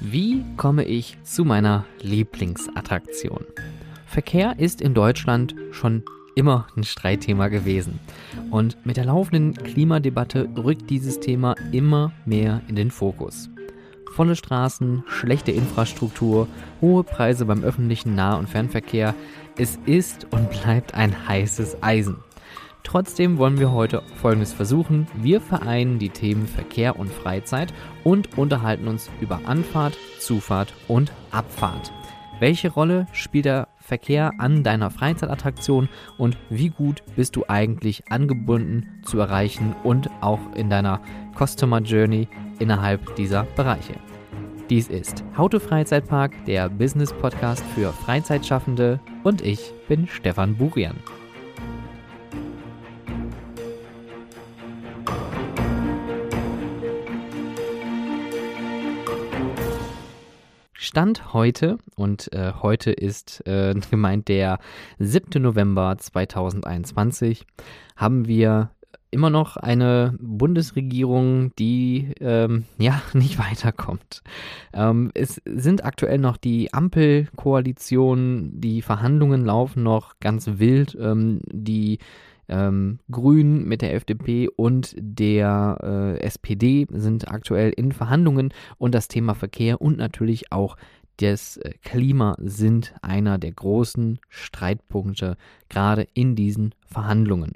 Wie komme ich zu meiner Lieblingsattraktion? Verkehr ist in Deutschland schon immer ein Streitthema gewesen. Und mit der laufenden Klimadebatte rückt dieses Thema immer mehr in den Fokus. Volle Straßen, schlechte Infrastruktur, hohe Preise beim öffentlichen Nah- und Fernverkehr. Es ist und bleibt ein heißes Eisen. Trotzdem wollen wir heute Folgendes versuchen. Wir vereinen die Themen Verkehr und Freizeit und unterhalten uns über Anfahrt, Zufahrt und Abfahrt. Welche Rolle spielt der Verkehr an deiner Freizeitattraktion und wie gut bist du eigentlich angebunden zu erreichen und auch in deiner Customer Journey innerhalb dieser Bereiche? Dies ist Haute Freizeitpark, der Business Podcast für Freizeitschaffende und ich bin Stefan Burian. Stand heute, und äh, heute ist äh, gemeint der 7. November 2021, haben wir immer noch eine Bundesregierung, die ähm, ja nicht weiterkommt. Ähm, es sind aktuell noch die Ampelkoalitionen, die Verhandlungen laufen noch ganz wild. Ähm, die ähm, Grünen mit der FDP und der äh, SPD sind aktuell in Verhandlungen und das Thema Verkehr und natürlich auch das äh, Klima sind einer der großen Streitpunkte gerade in diesen Verhandlungen.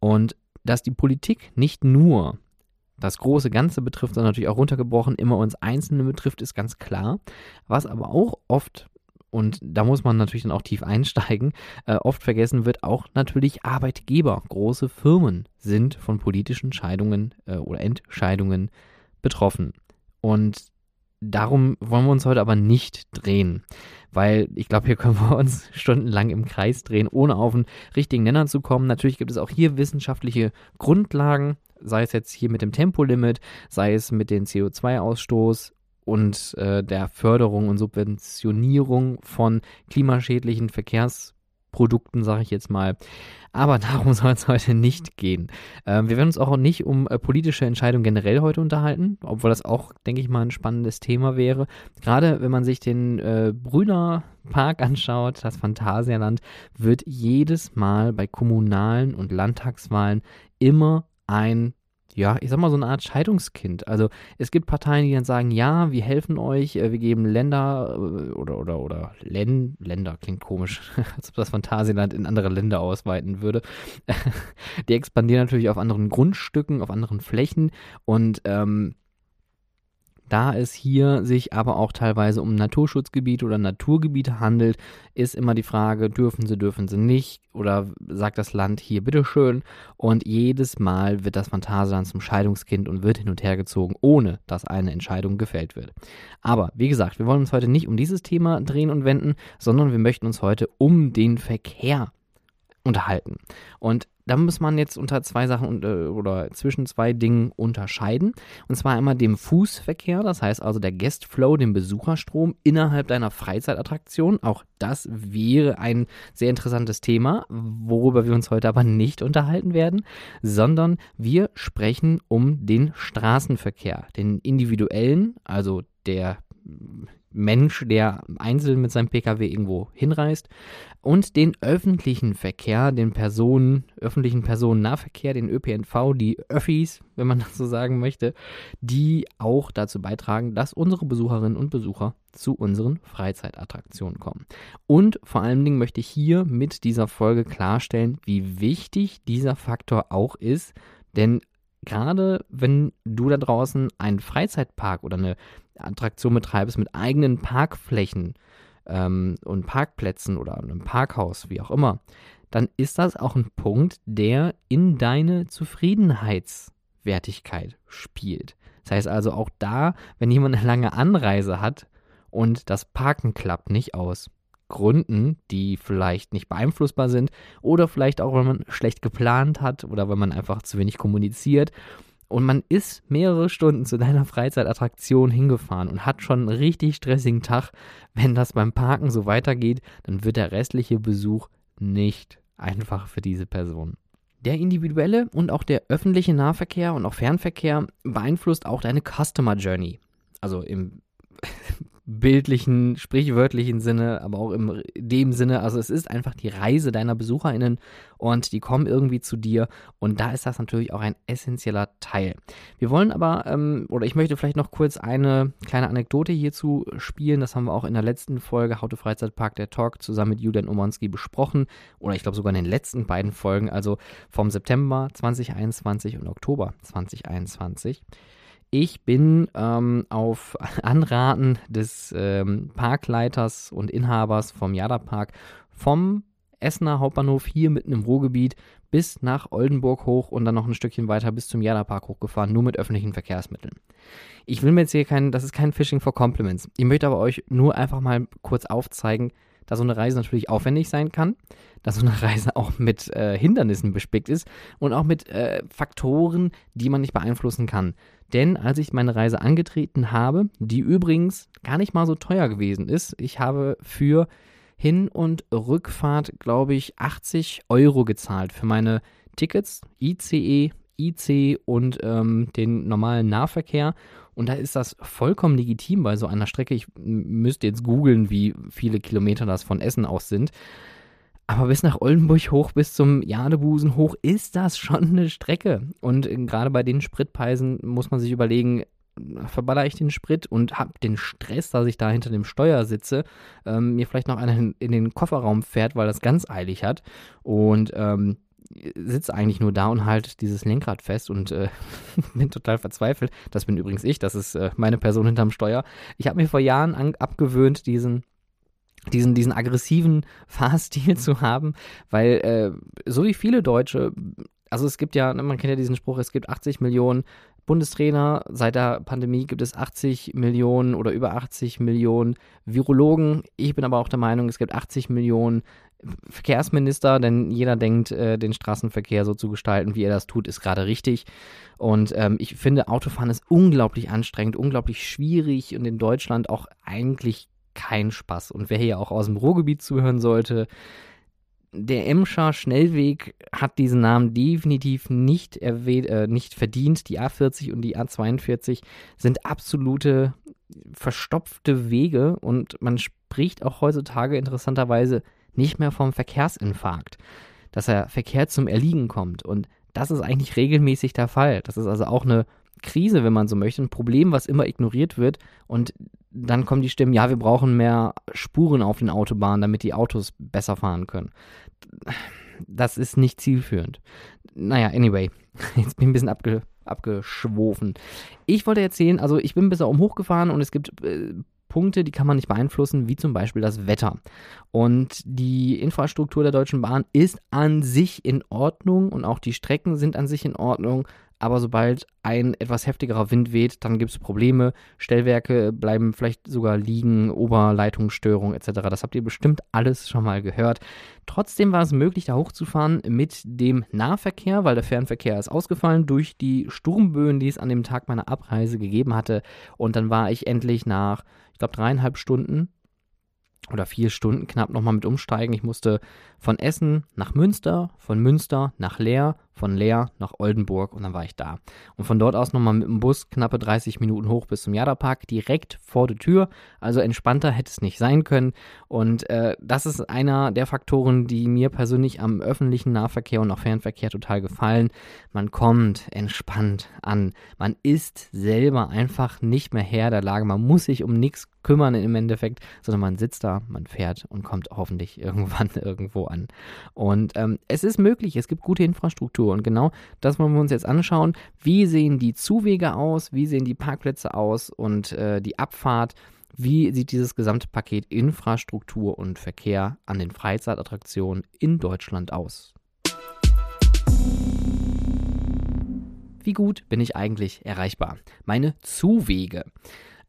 Und dass die Politik nicht nur das große Ganze betrifft, sondern natürlich auch runtergebrochen immer uns Einzelne betrifft, ist ganz klar. Was aber auch oft und da muss man natürlich dann auch tief einsteigen. Äh, oft vergessen wird auch natürlich Arbeitgeber. Große Firmen sind von politischen Entscheidungen äh, oder Entscheidungen betroffen. Und darum wollen wir uns heute aber nicht drehen, weil ich glaube, hier können wir uns stundenlang im Kreis drehen, ohne auf einen richtigen Nenner zu kommen. Natürlich gibt es auch hier wissenschaftliche Grundlagen, sei es jetzt hier mit dem Tempolimit, sei es mit dem CO2-Ausstoß und äh, der Förderung und Subventionierung von klimaschädlichen Verkehrsprodukten, sage ich jetzt mal. Aber darum soll es heute nicht gehen. Äh, wir werden uns auch nicht um äh, politische Entscheidungen generell heute unterhalten, obwohl das auch, denke ich mal, ein spannendes Thema wäre. Gerade wenn man sich den äh, Brüner Park anschaut, das Phantasialand, wird jedes Mal bei kommunalen und Landtagswahlen immer ein ja, ich sag mal, so eine Art Scheidungskind. Also es gibt Parteien, die dann sagen, ja, wir helfen euch, äh, wir geben Länder äh, oder oder oder Län Länder klingt komisch, als ob das Phantasialand in andere Länder ausweiten würde. die expandieren natürlich auf anderen Grundstücken, auf anderen Flächen und ähm, da es hier sich aber auch teilweise um Naturschutzgebiete oder Naturgebiete handelt, ist immer die Frage, dürfen sie, dürfen sie nicht oder sagt das Land hier bitteschön und jedes Mal wird das Phantasialand zum Scheidungskind und wird hin und her gezogen, ohne dass eine Entscheidung gefällt wird. Aber wie gesagt, wir wollen uns heute nicht um dieses Thema drehen und wenden, sondern wir möchten uns heute um den Verkehr unterhalten. Und da muss man jetzt unter zwei Sachen äh, oder zwischen zwei Dingen unterscheiden. Und zwar einmal dem Fußverkehr, das heißt also der Guest Flow, dem Besucherstrom innerhalb deiner Freizeitattraktion. Auch das wäre ein sehr interessantes Thema, worüber wir uns heute aber nicht unterhalten werden, sondern wir sprechen um den Straßenverkehr, den individuellen, also der Mensch, der einzeln mit seinem Pkw irgendwo hinreist und den öffentlichen Verkehr, den Personen, öffentlichen Personennahverkehr, den ÖPNV, die Öffis, wenn man das so sagen möchte, die auch dazu beitragen, dass unsere Besucherinnen und Besucher zu unseren Freizeitattraktionen kommen. Und vor allen Dingen möchte ich hier mit dieser Folge klarstellen, wie wichtig dieser Faktor auch ist, denn gerade wenn du da draußen einen Freizeitpark oder eine Attraktion betreibst mit eigenen Parkflächen ähm, und Parkplätzen oder einem Parkhaus, wie auch immer, dann ist das auch ein Punkt, der in deine Zufriedenheitswertigkeit spielt. Das heißt also auch da, wenn jemand eine lange Anreise hat und das Parken klappt nicht aus Gründen, die vielleicht nicht beeinflussbar sind oder vielleicht auch, wenn man schlecht geplant hat oder wenn man einfach zu wenig kommuniziert und man ist mehrere Stunden zu deiner Freizeitattraktion hingefahren und hat schon einen richtig stressigen Tag. Wenn das beim Parken so weitergeht, dann wird der restliche Besuch nicht einfach für diese Person. Der individuelle und auch der öffentliche Nahverkehr und auch Fernverkehr beeinflusst auch deine Customer Journey. Also im bildlichen, sprichwörtlichen Sinne, aber auch in dem Sinne. Also es ist einfach die Reise deiner BesucherInnen und die kommen irgendwie zu dir und da ist das natürlich auch ein essentieller Teil. Wir wollen aber, ähm, oder ich möchte vielleicht noch kurz eine kleine Anekdote hierzu spielen. Das haben wir auch in der letzten Folge Haute Freizeitpark der Talk zusammen mit Julian Omonski besprochen oder ich glaube sogar in den letzten beiden Folgen, also vom September 2021 und Oktober 2021. Ich bin ähm, auf Anraten des ähm, Parkleiters und Inhabers vom Jada-Park vom Essener Hauptbahnhof hier mitten im Ruhrgebiet bis nach Oldenburg hoch und dann noch ein Stückchen weiter bis zum Jada-Park hochgefahren, nur mit öffentlichen Verkehrsmitteln. Ich will mir jetzt hier kein, das ist kein Fishing for Compliments. Ich möchte aber euch nur einfach mal kurz aufzeigen, dass so eine Reise natürlich aufwendig sein kann, dass so eine Reise auch mit äh, Hindernissen bespickt ist und auch mit äh, Faktoren, die man nicht beeinflussen kann. Denn als ich meine Reise angetreten habe, die übrigens gar nicht mal so teuer gewesen ist, ich habe für Hin- und Rückfahrt, glaube ich, 80 Euro gezahlt für meine Tickets, ICE, IC und ähm, den normalen Nahverkehr. Und da ist das vollkommen legitim bei so einer Strecke. Ich müsste jetzt googeln, wie viele Kilometer das von Essen aus sind. Aber bis nach Oldenburg hoch, bis zum Jadebusen hoch, ist das schon eine Strecke. Und gerade bei den Spritpreisen muss man sich überlegen, verballer ich den Sprit und habe den Stress, dass ich da hinter dem Steuer sitze, ähm, mir vielleicht noch einer in den Kofferraum fährt, weil das ganz eilig hat und ähm, sitze eigentlich nur da und halt dieses Lenkrad fest und äh, bin total verzweifelt. Das bin übrigens ich, das ist äh, meine Person hinterm Steuer. Ich habe mir vor Jahren an, abgewöhnt, diesen diesen, diesen aggressiven Fahrstil zu haben, weil äh, so wie viele Deutsche, also es gibt ja, ne, man kennt ja diesen Spruch, es gibt 80 Millionen Bundestrainer, seit der Pandemie gibt es 80 Millionen oder über 80 Millionen Virologen. Ich bin aber auch der Meinung, es gibt 80 Millionen Verkehrsminister, denn jeder denkt, äh, den Straßenverkehr so zu gestalten, wie er das tut, ist gerade richtig. Und ähm, ich finde, Autofahren ist unglaublich anstrengend, unglaublich schwierig und in Deutschland auch eigentlich kein Spaß. Und wer hier auch aus dem Ruhrgebiet zuhören sollte, der Emscher Schnellweg hat diesen Namen definitiv nicht, äh, nicht verdient. Die A40 und die A42 sind absolute verstopfte Wege und man spricht auch heutzutage interessanterweise nicht mehr vom Verkehrsinfarkt, dass der Verkehr zum Erliegen kommt. Und das ist eigentlich regelmäßig der Fall. Das ist also auch eine Krise, wenn man so möchte, ein Problem, was immer ignoriert wird. Und dann kommen die Stimmen, ja, wir brauchen mehr Spuren auf den Autobahnen, damit die Autos besser fahren können. Das ist nicht zielführend. Naja, anyway, jetzt bin ich ein bisschen abge, abgeschwofen. Ich wollte erzählen, also ich bin bis da oben hochgefahren und es gibt äh, Punkte, die kann man nicht beeinflussen, wie zum Beispiel das Wetter. Und die Infrastruktur der Deutschen Bahn ist an sich in Ordnung und auch die Strecken sind an sich in Ordnung aber sobald ein etwas heftigerer Wind weht, dann gibt es Probleme. Stellwerke bleiben vielleicht sogar liegen, Oberleitungsstörung etc. Das habt ihr bestimmt alles schon mal gehört. Trotzdem war es möglich, da hochzufahren mit dem Nahverkehr, weil der Fernverkehr ist ausgefallen durch die Sturmböen, die es an dem Tag meiner Abreise gegeben hatte. Und dann war ich endlich nach, ich glaube, dreieinhalb Stunden oder vier Stunden knapp nochmal mit umsteigen. Ich musste von Essen nach Münster, von Münster nach Leer, von Leer nach Oldenburg und dann war ich da. Und von dort aus nochmal mit dem Bus knappe 30 Minuten hoch bis zum Jada-Park, direkt vor der Tür. Also entspannter hätte es nicht sein können. Und äh, das ist einer der Faktoren, die mir persönlich am öffentlichen Nahverkehr und auch Fernverkehr total gefallen. Man kommt entspannt an. Man ist selber einfach nicht mehr Herr der Lage. Man muss sich um nichts kümmern im Endeffekt, sondern man sitzt da, man fährt und kommt hoffentlich irgendwann irgendwo an. Und ähm, es ist möglich, es gibt gute Infrastruktur und genau das wollen wir uns jetzt anschauen. Wie sehen die Zuwege aus? Wie sehen die Parkplätze aus und äh, die Abfahrt? Wie sieht dieses gesamte Paket Infrastruktur und Verkehr an den Freizeitattraktionen in Deutschland aus? Wie gut bin ich eigentlich erreichbar? Meine Zuwege.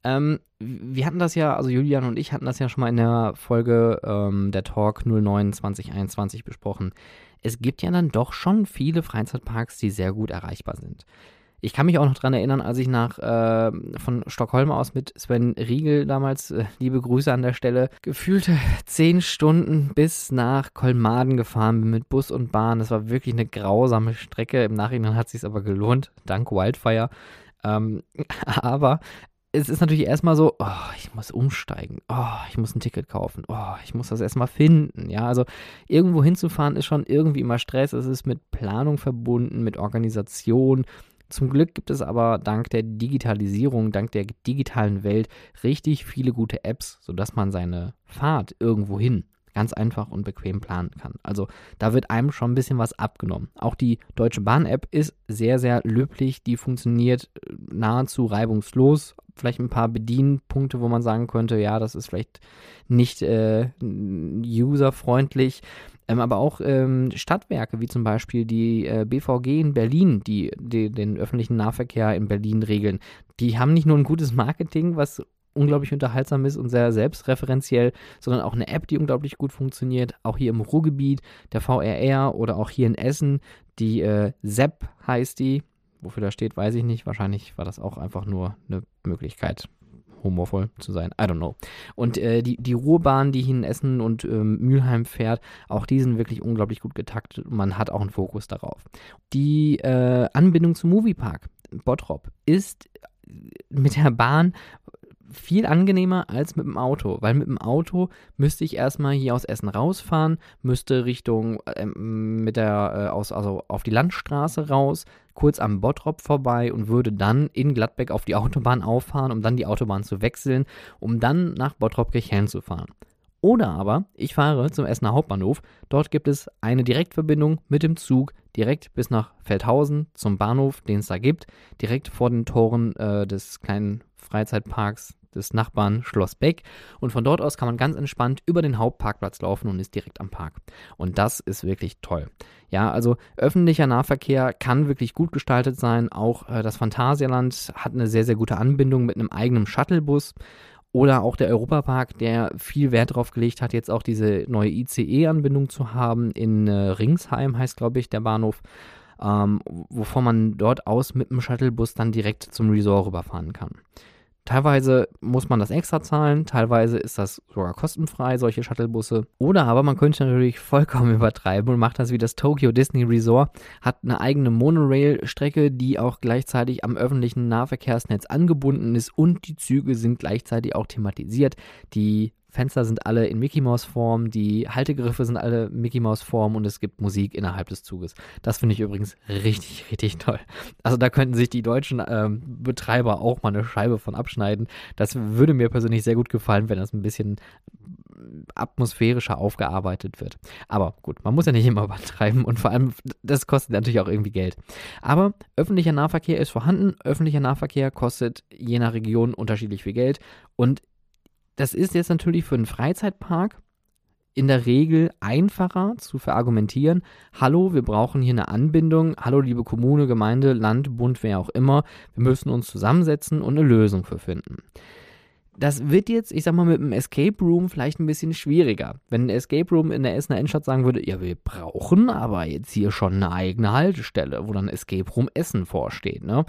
Ähm, wir hatten das ja, also Julian und ich hatten das ja schon mal in der Folge ähm, der Talk 09 2021 besprochen. Es gibt ja dann doch schon viele Freizeitparks, die sehr gut erreichbar sind. Ich kann mich auch noch daran erinnern, als ich nach äh, von Stockholm aus mit Sven Riegel damals, äh, liebe Grüße an der Stelle, gefühlte zehn Stunden bis nach Kolmaden gefahren bin mit Bus und Bahn. Das war wirklich eine grausame Strecke. Im Nachhinein hat es sich aber gelohnt, dank Wildfire. Ähm, aber es ist natürlich erstmal so, oh, ich muss umsteigen, oh, ich muss ein Ticket kaufen, oh, ich muss das erstmal finden. Ja, also irgendwo hinzufahren ist schon irgendwie immer Stress. Es ist mit Planung verbunden, mit Organisation. Zum Glück gibt es aber dank der Digitalisierung, dank der digitalen Welt richtig viele gute Apps, sodass man seine Fahrt irgendwo hin ganz einfach und bequem planen kann. Also da wird einem schon ein bisschen was abgenommen. Auch die Deutsche Bahn-App ist sehr, sehr löblich. Die funktioniert äh, nahezu reibungslos. Vielleicht ein paar Bedienpunkte, wo man sagen könnte, ja, das ist vielleicht nicht äh, userfreundlich. Ähm, aber auch ähm, Stadtwerke, wie zum Beispiel die äh, BVG in Berlin, die, die, den öffentlichen Nahverkehr in Berlin regeln, die haben nicht nur ein gutes Marketing, was unglaublich unterhaltsam ist und sehr selbstreferenziell, sondern auch eine App, die unglaublich gut funktioniert. Auch hier im Ruhrgebiet, der VRR oder auch hier in Essen, die äh, ZEP heißt die. Wofür das steht, weiß ich nicht. Wahrscheinlich war das auch einfach nur eine Möglichkeit, humorvoll zu sein. I don't know. Und äh, die, die Ruhrbahn, die hier in Essen und ähm, Mülheim fährt, auch die sind wirklich unglaublich gut getaktet. Man hat auch einen Fokus darauf. Die äh, Anbindung zum Moviepark Bottrop ist mit der Bahn viel angenehmer als mit dem Auto, weil mit dem Auto müsste ich erstmal hier aus Essen rausfahren, müsste Richtung äh, mit der äh, aus also auf die Landstraße raus, kurz am Bottrop vorbei und würde dann in Gladbeck auf die Autobahn auffahren, um dann die Autobahn zu wechseln, um dann nach Bottrop-Kirchhellen zu fahren. Oder aber ich fahre zum Essener Hauptbahnhof. Dort gibt es eine Direktverbindung mit dem Zug direkt bis nach Feldhausen zum Bahnhof, den es da gibt, direkt vor den Toren äh, des kleinen Freizeitparks des Nachbarn Schloss Beck. Und von dort aus kann man ganz entspannt über den Hauptparkplatz laufen und ist direkt am Park. Und das ist wirklich toll. Ja, also öffentlicher Nahverkehr kann wirklich gut gestaltet sein. Auch äh, das Phantasialand hat eine sehr, sehr gute Anbindung mit einem eigenen Shuttlebus. Oder auch der Europapark, der viel Wert darauf gelegt hat, jetzt auch diese neue ICE-Anbindung zu haben. In äh, Ringsheim heißt, glaube ich, der Bahnhof. Ähm, wovon man dort aus mit dem Shuttlebus dann direkt zum Resort rüberfahren kann. Teilweise muss man das extra zahlen, teilweise ist das sogar kostenfrei, solche Shuttlebusse. Oder aber man könnte natürlich vollkommen übertreiben und macht das wie das Tokyo Disney Resort, hat eine eigene Monorail-Strecke, die auch gleichzeitig am öffentlichen Nahverkehrsnetz angebunden ist und die Züge sind gleichzeitig auch thematisiert. Die Fenster sind alle in Mickey Mouse Form, die Haltegriffe sind alle Mickey Mouse Form und es gibt Musik innerhalb des Zuges. Das finde ich übrigens richtig, richtig toll. Also da könnten sich die deutschen ähm, Betreiber auch mal eine Scheibe von abschneiden. Das würde mir persönlich sehr gut gefallen, wenn das ein bisschen atmosphärischer aufgearbeitet wird. Aber gut, man muss ja nicht immer übertreiben und vor allem, das kostet natürlich auch irgendwie Geld. Aber öffentlicher Nahverkehr ist vorhanden. Öffentlicher Nahverkehr kostet je nach Region unterschiedlich viel Geld und das ist jetzt natürlich für einen Freizeitpark in der Regel einfacher zu verargumentieren. Hallo, wir brauchen hier eine Anbindung. Hallo, liebe Kommune, Gemeinde, Land, Bund, wer auch immer. Wir müssen uns zusammensetzen und eine Lösung für finden. Das wird jetzt, ich sag mal, mit einem Escape Room vielleicht ein bisschen schwieriger. Wenn ein Escape Room in der Essener Innenstadt sagen würde, ja, wir brauchen aber jetzt hier schon eine eigene Haltestelle, wo dann Escape Room Essen vorsteht. Ne?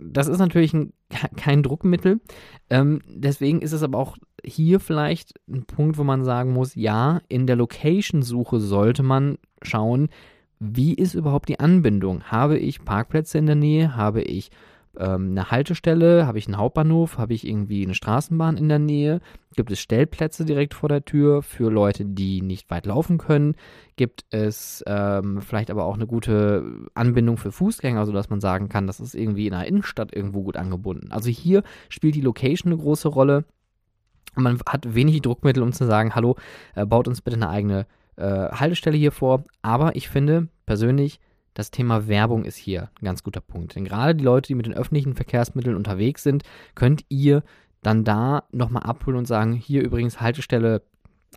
das ist natürlich ein, kein Druckmittel. Ähm, deswegen ist es aber auch hier vielleicht ein Punkt, wo man sagen muss, ja, in der Location-Suche sollte man schauen, wie ist überhaupt die Anbindung? Habe ich Parkplätze in der Nähe? Habe ich ähm, eine Haltestelle? Habe ich einen Hauptbahnhof? Habe ich irgendwie eine Straßenbahn in der Nähe? Gibt es Stellplätze direkt vor der Tür für Leute, die nicht weit laufen können? Gibt es ähm, vielleicht aber auch eine gute Anbindung für Fußgänger, sodass man sagen kann, das ist irgendwie in der Innenstadt irgendwo gut angebunden? Also hier spielt die Location eine große Rolle. Man hat wenig Druckmittel, um zu sagen, hallo, äh, baut uns bitte eine eigene äh, Haltestelle hier vor. Aber ich finde persönlich, das Thema Werbung ist hier ein ganz guter Punkt. Denn gerade die Leute, die mit den öffentlichen Verkehrsmitteln unterwegs sind, könnt ihr dann da nochmal abholen und sagen, hier übrigens Haltestelle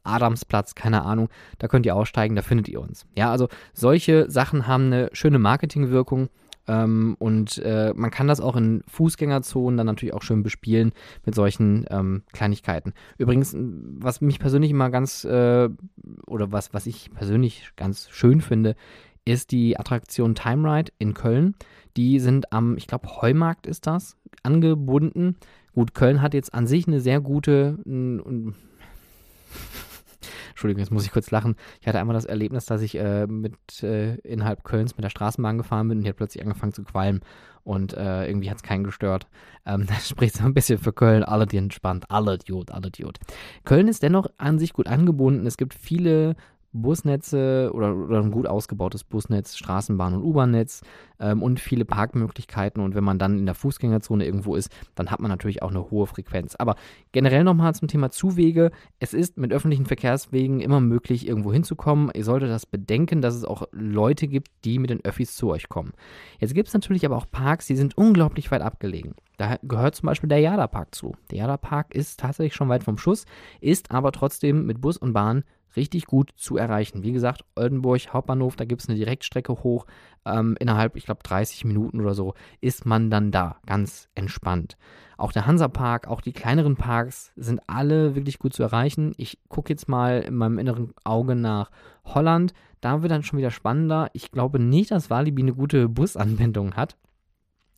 Adamsplatz, keine Ahnung, da könnt ihr aussteigen, da findet ihr uns. Ja, also solche Sachen haben eine schöne Marketingwirkung ähm, und äh, man kann das auch in Fußgängerzonen dann natürlich auch schön bespielen mit solchen ähm, Kleinigkeiten. Übrigens, was mich persönlich immer ganz, äh, oder was, was ich persönlich ganz schön finde, ist die Attraktion Time Ride in Köln. Die sind am, ich glaube, Heumarkt ist das, angebunden. Gut, Köln hat jetzt an sich eine sehr gute, Entschuldigung, jetzt muss ich kurz lachen. Ich hatte einmal das Erlebnis, dass ich äh, mit äh, innerhalb Kölns mit der Straßenbahn gefahren bin und die hat plötzlich angefangen zu qualmen und äh, irgendwie hat es keinen gestört. Ähm, das spricht so ein bisschen für Köln, alle die entspannt, alle Idiot, alle Idiot. Köln ist dennoch an sich gut angebunden. Es gibt viele Busnetze oder, oder ein gut ausgebautes Busnetz, Straßenbahn- und U-Bahn-Netz ähm, und viele Parkmöglichkeiten. Und wenn man dann in der Fußgängerzone irgendwo ist, dann hat man natürlich auch eine hohe Frequenz. Aber generell nochmal zum Thema Zuwege. Es ist mit öffentlichen Verkehrswegen immer möglich, irgendwo hinzukommen. Ihr solltet das bedenken, dass es auch Leute gibt, die mit den Öffis zu euch kommen. Jetzt gibt es natürlich aber auch Parks, die sind unglaublich weit abgelegen. Da gehört zum Beispiel der Jada Park zu. Der Jada Park ist tatsächlich schon weit vom Schuss, ist aber trotzdem mit Bus und Bahn richtig gut zu erreichen. Wie gesagt, Oldenburg Hauptbahnhof, da gibt es eine Direktstrecke hoch. Ähm, innerhalb, ich glaube, 30 Minuten oder so ist man dann da, ganz entspannt. Auch der Hansapark, auch die kleineren Parks sind alle wirklich gut zu erreichen. Ich gucke jetzt mal in meinem inneren Auge nach Holland. Da wird dann schon wieder spannender. Ich glaube nicht, dass Walibi eine gute Busanbindung hat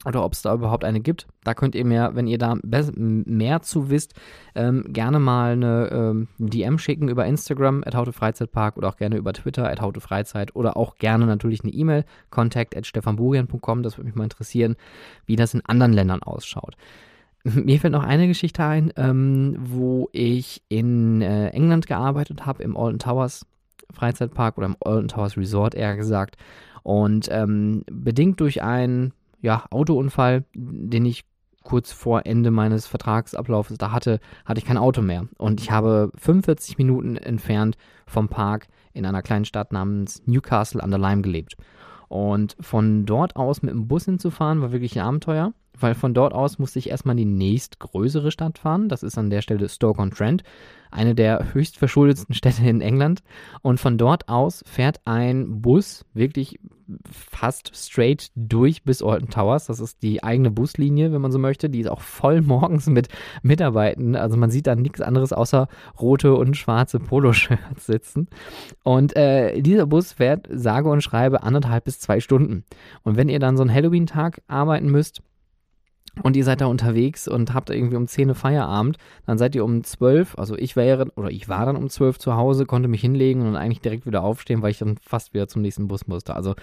oder ob es da überhaupt eine gibt. Da könnt ihr mir, wenn ihr da mehr zu wisst, ähm, gerne mal eine ähm, DM schicken über Instagram, at Freizeitpark oder auch gerne über Twitter, at Freizeit oder auch gerne natürlich eine E-Mail, contact at stefanburian.com. Das würde mich mal interessieren, wie das in anderen Ländern ausschaut. Mir fällt noch eine Geschichte ein, ähm, wo ich in äh, England gearbeitet habe, im Alton Towers Freizeitpark oder im Alton Towers Resort eher gesagt. Und ähm, bedingt durch ein ja, Autounfall, den ich kurz vor Ende meines Vertragsablaufs da hatte, hatte ich kein Auto mehr. Und ich habe 45 Minuten entfernt vom Park in einer kleinen Stadt namens Newcastle under Lyme gelebt. Und von dort aus mit dem Bus hinzufahren, war wirklich ein Abenteuer, weil von dort aus musste ich erstmal in die nächstgrößere Stadt fahren. Das ist an der Stelle Stoke-on-Trent eine der höchst verschuldetsten Städte in England. Und von dort aus fährt ein Bus wirklich fast straight durch bis Alton Towers. Das ist die eigene Buslinie, wenn man so möchte. Die ist auch voll morgens mit Mitarbeitern. Also man sieht da nichts anderes außer rote und schwarze Poloshirts sitzen. Und äh, dieser Bus fährt sage und schreibe anderthalb bis zwei Stunden. Und wenn ihr dann so einen Halloween-Tag arbeiten müsst, und ihr seid da unterwegs und habt irgendwie um 10 Uhr Feierabend, dann seid ihr um 12, also ich wäre, oder ich war dann um 12 zu Hause, konnte mich hinlegen und eigentlich direkt wieder aufstehen, weil ich dann fast wieder zum nächsten Bus musste. Also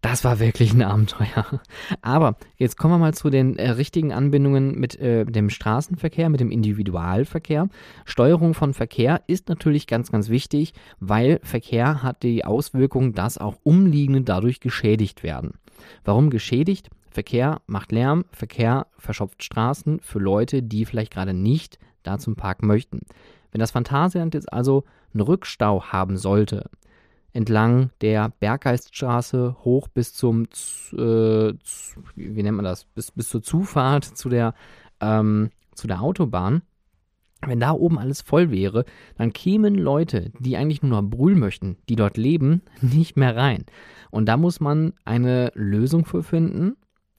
das war wirklich ein Abenteuer. Aber jetzt kommen wir mal zu den äh, richtigen Anbindungen mit äh, dem Straßenverkehr, mit dem Individualverkehr. Steuerung von Verkehr ist natürlich ganz, ganz wichtig, weil Verkehr hat die Auswirkung, dass auch Umliegende dadurch geschädigt werden. Warum geschädigt? Verkehr macht Lärm, Verkehr verschopft Straßen für Leute, die vielleicht gerade nicht da zum Park möchten. Wenn das Phantasialand jetzt also einen Rückstau haben sollte, entlang der Berggeiststraße hoch bis zum, äh, wie nennt man das, bis, bis zur Zufahrt zu der, ähm, zu der Autobahn, wenn da oben alles voll wäre, dann kämen Leute, die eigentlich nur noch brüllen möchten, die dort leben, nicht mehr rein. Und da muss man eine Lösung für finden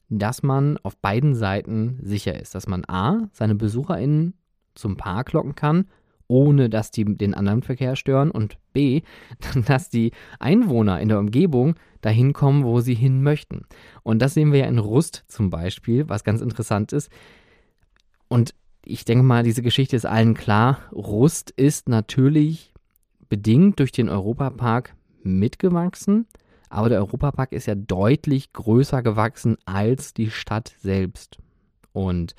dass man auf beiden Seiten sicher ist, dass man A, seine BesucherInnen zum Park locken kann, ohne dass die den anderen Verkehr stören und B, dass die Einwohner in der Umgebung dahin kommen, wo sie hin möchten. Und das sehen wir ja in Rust zum Beispiel, was ganz interessant ist. Und ich denke mal, diese Geschichte ist allen klar. Rust ist natürlich bedingt durch den Europapark mitgewachsen. Aber der Europapark ist ja deutlich größer gewachsen als die Stadt selbst. Und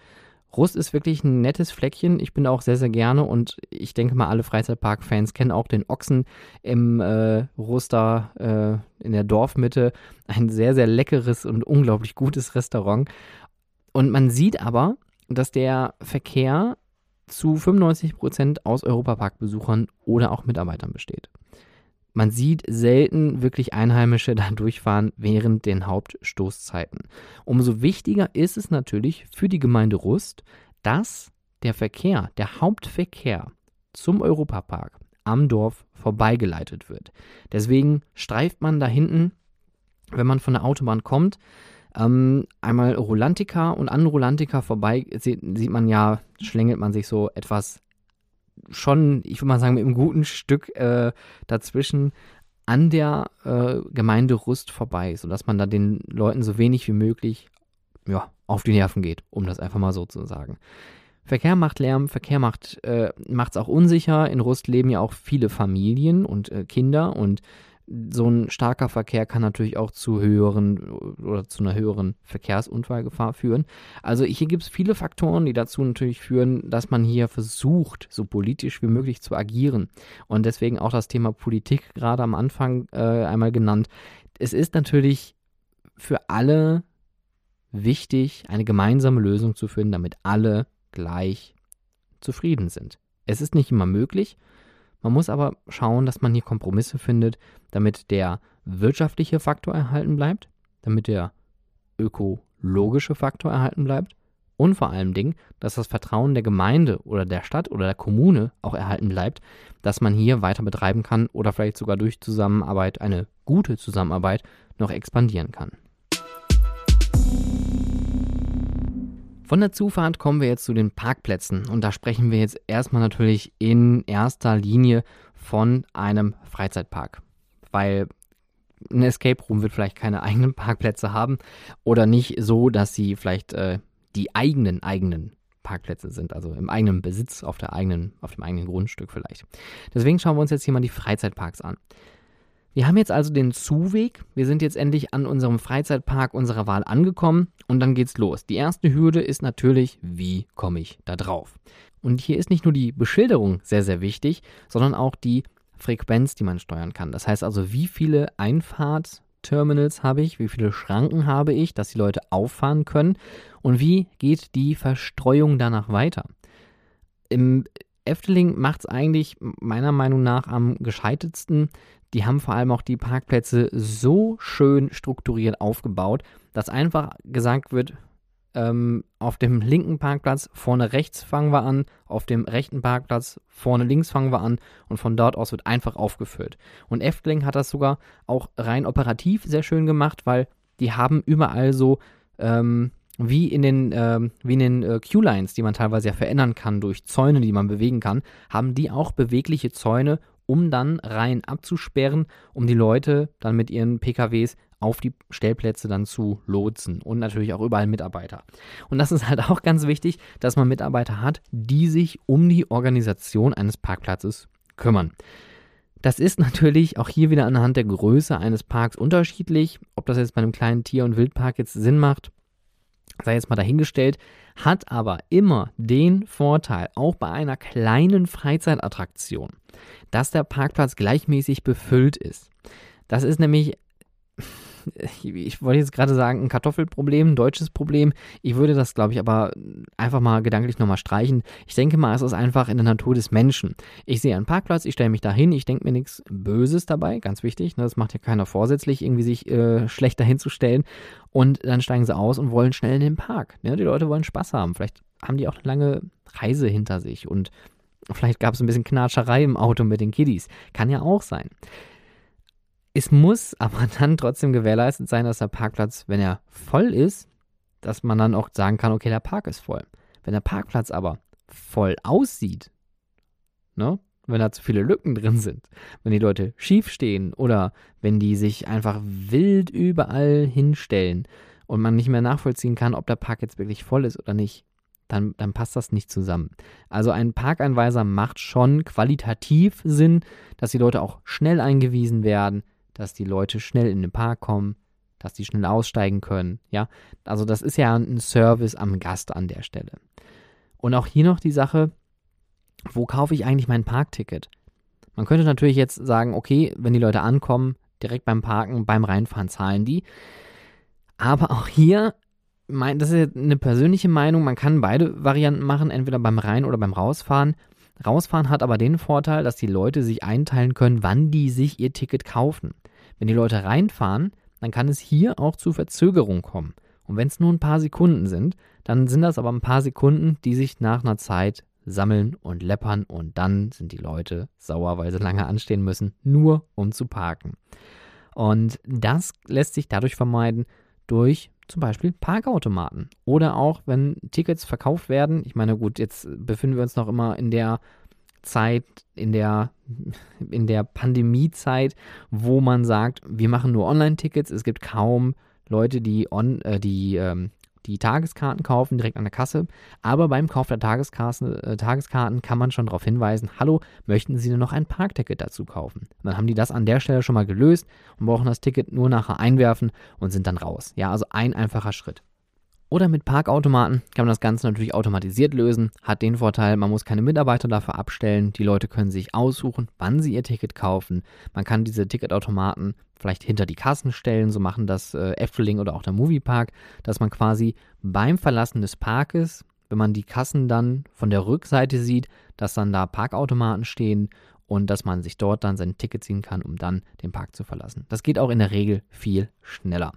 Rust ist wirklich ein nettes Fleckchen. Ich bin da auch sehr, sehr gerne und ich denke mal, alle Freizeitpark-Fans kennen auch den Ochsen im äh, Ruster äh, in der Dorfmitte. Ein sehr, sehr leckeres und unglaublich gutes Restaurant. Und man sieht aber, dass der Verkehr zu 95 Prozent aus Europapark-Besuchern oder auch Mitarbeitern besteht. Man sieht selten wirklich Einheimische da durchfahren während den Hauptstoßzeiten. Umso wichtiger ist es natürlich für die Gemeinde Rust, dass der Verkehr, der Hauptverkehr zum Europapark am Dorf vorbeigeleitet wird. Deswegen streift man da hinten, wenn man von der Autobahn kommt, ähm, einmal Rolantica und an Rolantica vorbei sieht, sieht man ja, schlängelt man sich so etwas schon, ich würde mal sagen, mit einem guten Stück äh, dazwischen an der äh, Gemeinde Rust vorbei, sodass man da den Leuten so wenig wie möglich ja, auf die Nerven geht, um das einfach mal so zu sagen. Verkehr macht Lärm, Verkehr macht es äh, auch unsicher. In Rust leben ja auch viele Familien und äh, Kinder und so ein starker Verkehr kann natürlich auch zu höheren oder zu einer höheren Verkehrsunfallgefahr führen. Also hier gibt es viele Faktoren, die dazu natürlich führen, dass man hier versucht, so politisch wie möglich zu agieren. Und deswegen auch das Thema Politik gerade am Anfang äh, einmal genannt. Es ist natürlich für alle wichtig, eine gemeinsame Lösung zu finden, damit alle gleich zufrieden sind. Es ist nicht immer möglich, man muss aber schauen, dass man hier Kompromisse findet, damit der wirtschaftliche Faktor erhalten bleibt, damit der ökologische Faktor erhalten bleibt und vor allem Dingen, dass das Vertrauen der Gemeinde oder der Stadt oder der Kommune auch erhalten bleibt, dass man hier weiter betreiben kann oder vielleicht sogar durch Zusammenarbeit, eine gute Zusammenarbeit, noch expandieren kann. Von der Zufahrt kommen wir jetzt zu den Parkplätzen und da sprechen wir jetzt erstmal natürlich in erster Linie von einem Freizeitpark, weil ein Escape Room wird vielleicht keine eigenen Parkplätze haben oder nicht so, dass sie vielleicht äh, die eigenen eigenen Parkplätze sind, also im eigenen Besitz auf der eigenen auf dem eigenen Grundstück vielleicht. Deswegen schauen wir uns jetzt hier mal die Freizeitparks an. Wir haben jetzt also den Zuweg. Wir sind jetzt endlich an unserem Freizeitpark unserer Wahl angekommen und dann geht's los. Die erste Hürde ist natürlich, wie komme ich da drauf? Und hier ist nicht nur die Beschilderung sehr, sehr wichtig, sondern auch die Frequenz, die man steuern kann. Das heißt also, wie viele Einfahrtsterminals habe ich, wie viele Schranken habe ich, dass die Leute auffahren können und wie geht die Verstreuung danach weiter. Im Efteling macht es eigentlich meiner Meinung nach am gescheitetsten, die haben vor allem auch die Parkplätze so schön strukturiert aufgebaut, dass einfach gesagt wird, ähm, auf dem linken Parkplatz vorne rechts fangen wir an, auf dem rechten Parkplatz vorne links fangen wir an und von dort aus wird einfach aufgefüllt. Und Efteling hat das sogar auch rein operativ sehr schön gemacht, weil die haben überall so ähm, wie in den, ähm, wie in den äh, Q-Lines, die man teilweise ja verändern kann durch Zäune, die man bewegen kann, haben die auch bewegliche Zäune um dann Reihen abzusperren, um die Leute dann mit ihren PKWs auf die Stellplätze dann zu lotsen und natürlich auch überall Mitarbeiter. Und das ist halt auch ganz wichtig, dass man Mitarbeiter hat, die sich um die Organisation eines Parkplatzes kümmern. Das ist natürlich auch hier wieder anhand der Größe eines Parks unterschiedlich. Ob das jetzt bei einem kleinen Tier- und Wildpark jetzt Sinn macht, sei jetzt mal dahingestellt, hat aber immer den Vorteil, auch bei einer kleinen Freizeitattraktion, dass der Parkplatz gleichmäßig befüllt ist. Das ist nämlich ich wollte jetzt gerade sagen, ein Kartoffelproblem, ein deutsches Problem. Ich würde das, glaube ich, aber einfach mal gedanklich nochmal streichen. Ich denke mal, es ist einfach in der Natur des Menschen. Ich sehe einen Parkplatz, ich stelle mich da hin, ich denke mir nichts Böses dabei, ganz wichtig. Ne? Das macht ja keiner vorsätzlich, irgendwie sich äh, schlecht dahinzustellen. Und dann steigen sie aus und wollen schnell in den Park. Ne? Die Leute wollen Spaß haben. Vielleicht haben die auch eine lange Reise hinter sich und vielleicht gab es ein bisschen Knatscherei im Auto mit den Kiddies. Kann ja auch sein. Es muss aber dann trotzdem gewährleistet sein, dass der Parkplatz, wenn er voll ist, dass man dann auch sagen kann, okay, der Park ist voll. Wenn der Parkplatz aber voll aussieht, ne, wenn da zu viele Lücken drin sind, wenn die Leute schief stehen oder wenn die sich einfach wild überall hinstellen und man nicht mehr nachvollziehen kann, ob der Park jetzt wirklich voll ist oder nicht, dann, dann passt das nicht zusammen. Also ein Parkeinweiser macht schon qualitativ Sinn, dass die Leute auch schnell eingewiesen werden, dass die Leute schnell in den Park kommen, dass die schnell aussteigen können. Ja, also das ist ja ein Service am Gast an der Stelle. Und auch hier noch die Sache, wo kaufe ich eigentlich mein Parkticket? Man könnte natürlich jetzt sagen, okay, wenn die Leute ankommen, direkt beim Parken, beim Reinfahren zahlen die. Aber auch hier, mein, das ist eine persönliche Meinung, man kann beide Varianten machen, entweder beim Rein- oder beim Rausfahren. Rausfahren hat aber den Vorteil, dass die Leute sich einteilen können, wann die sich ihr Ticket kaufen. Wenn die Leute reinfahren, dann kann es hier auch zu Verzögerung kommen. Und wenn es nur ein paar Sekunden sind, dann sind das aber ein paar Sekunden, die sich nach einer Zeit sammeln und läppern und dann sind die Leute sauer, weil sie lange anstehen müssen, nur um zu parken. Und das lässt sich dadurch vermeiden durch zum Beispiel Parkautomaten oder auch wenn Tickets verkauft werden. Ich meine, gut, jetzt befinden wir uns noch immer in der Zeit, in der, in der Pandemiezeit, wo man sagt, wir machen nur Online-Tickets. Es gibt kaum Leute, die, on, äh, die, ähm, die Tageskarten kaufen, direkt an der Kasse. Aber beim Kauf der Tageskarten, äh, Tageskarten kann man schon darauf hinweisen, hallo, möchten Sie denn noch ein Parkticket dazu kaufen? Und dann haben die das an der Stelle schon mal gelöst und brauchen das Ticket nur nachher einwerfen und sind dann raus. Ja, also ein einfacher Schritt. Oder mit Parkautomaten kann man das Ganze natürlich automatisiert lösen. Hat den Vorteil, man muss keine Mitarbeiter dafür abstellen. Die Leute können sich aussuchen, wann sie ihr Ticket kaufen. Man kann diese Ticketautomaten vielleicht hinter die Kassen stellen. So machen das äh, Efteling oder auch der Moviepark, dass man quasi beim Verlassen des Parkes, wenn man die Kassen dann von der Rückseite sieht, dass dann da Parkautomaten stehen und dass man sich dort dann sein Ticket ziehen kann, um dann den Park zu verlassen. Das geht auch in der Regel viel schneller.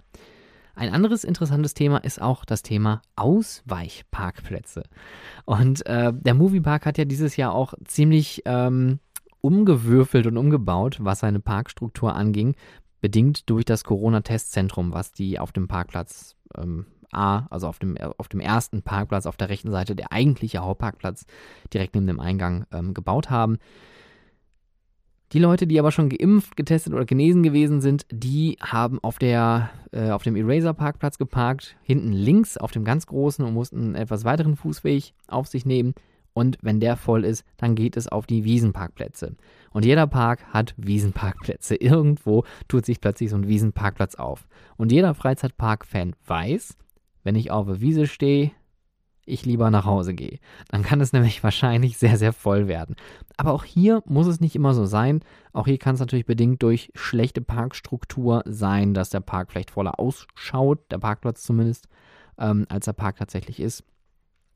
Ein anderes interessantes Thema ist auch das Thema Ausweichparkplätze. Und äh, der Moviepark hat ja dieses Jahr auch ziemlich ähm, umgewürfelt und umgebaut, was seine Parkstruktur anging, bedingt durch das Corona-Testzentrum, was die auf dem Parkplatz ähm, A, also auf dem, auf dem ersten Parkplatz auf der rechten Seite, der eigentliche Hauptparkplatz direkt neben dem Eingang ähm, gebaut haben. Die Leute, die aber schon geimpft, getestet oder genesen gewesen sind, die haben auf, der, äh, auf dem Eraser-Parkplatz geparkt, hinten links auf dem ganz großen und mussten einen etwas weiteren Fußweg auf sich nehmen. Und wenn der voll ist, dann geht es auf die Wiesenparkplätze. Und jeder Park hat Wiesenparkplätze. Irgendwo tut sich plötzlich so ein Wiesenparkplatz auf. Und jeder Freizeitpark-Fan weiß, wenn ich auf der Wiese stehe, ich lieber nach Hause gehe. Dann kann es nämlich wahrscheinlich sehr, sehr voll werden. Aber auch hier muss es nicht immer so sein. Auch hier kann es natürlich bedingt durch schlechte Parkstruktur sein, dass der Park vielleicht voller ausschaut, der Parkplatz zumindest, ähm, als der Park tatsächlich ist.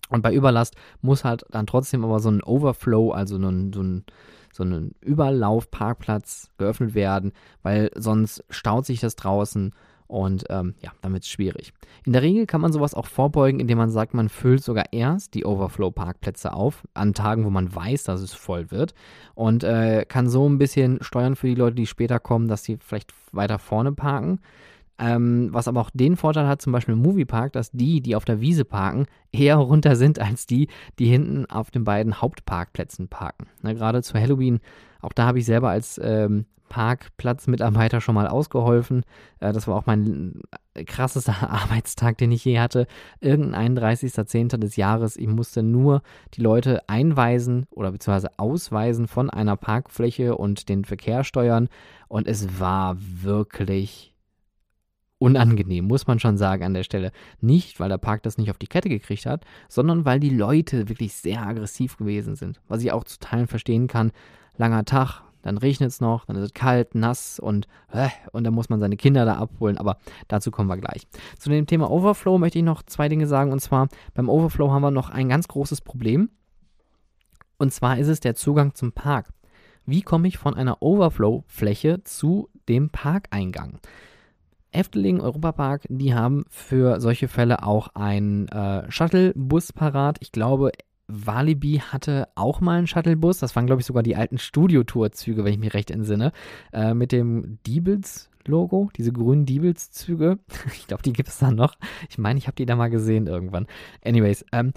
Und bei Überlast muss halt dann trotzdem aber so ein Overflow, also so ein, so ein, so ein Überlaufparkplatz geöffnet werden, weil sonst staut sich das draußen und ähm, ja, dann wird es schwierig. In der Regel kann man sowas auch vorbeugen, indem man sagt, man füllt sogar erst die Overflow-Parkplätze auf, an Tagen, wo man weiß, dass es voll wird. Und äh, kann so ein bisschen steuern für die Leute, die später kommen, dass sie vielleicht weiter vorne parken. Ähm, was aber auch den Vorteil hat, zum Beispiel im Moviepark, dass die, die auf der Wiese parken, eher runter sind als die, die hinten auf den beiden Hauptparkplätzen parken. Na, gerade zu Halloween, auch da habe ich selber als ähm, Parkplatzmitarbeiter schon mal ausgeholfen. Äh, das war auch mein krassester Arbeitstag, den ich je hatte. Irgendein 31.10. des Jahres. Ich musste nur die Leute einweisen oder beziehungsweise ausweisen von einer Parkfläche und den Verkehr steuern. Und es war wirklich unangenehm, muss man schon sagen an der Stelle. Nicht, weil der Park das nicht auf die Kette gekriegt hat, sondern weil die Leute wirklich sehr aggressiv gewesen sind. Was ich auch zu Teilen verstehen kann. Langer Tag, dann regnet es noch, dann ist es kalt, nass und, äh, und dann muss man seine Kinder da abholen, aber dazu kommen wir gleich. Zu dem Thema Overflow möchte ich noch zwei Dinge sagen und zwar beim Overflow haben wir noch ein ganz großes Problem und zwar ist es der Zugang zum Park. Wie komme ich von einer Overflow-Fläche zu dem Parkeingang? Efteling Europapark, die haben für solche Fälle auch einen äh, Shuttlebus parat. Ich glaube, Walibi hatte auch mal einen Shuttlebus. Das waren, glaube ich, sogar die alten Studio-Tour-Züge, wenn ich mich recht entsinne. Äh, mit dem Diebels-Logo, diese grünen Diebels-Züge. ich glaube, die gibt es da noch. Ich meine, ich habe die da mal gesehen irgendwann. Anyways, ähm,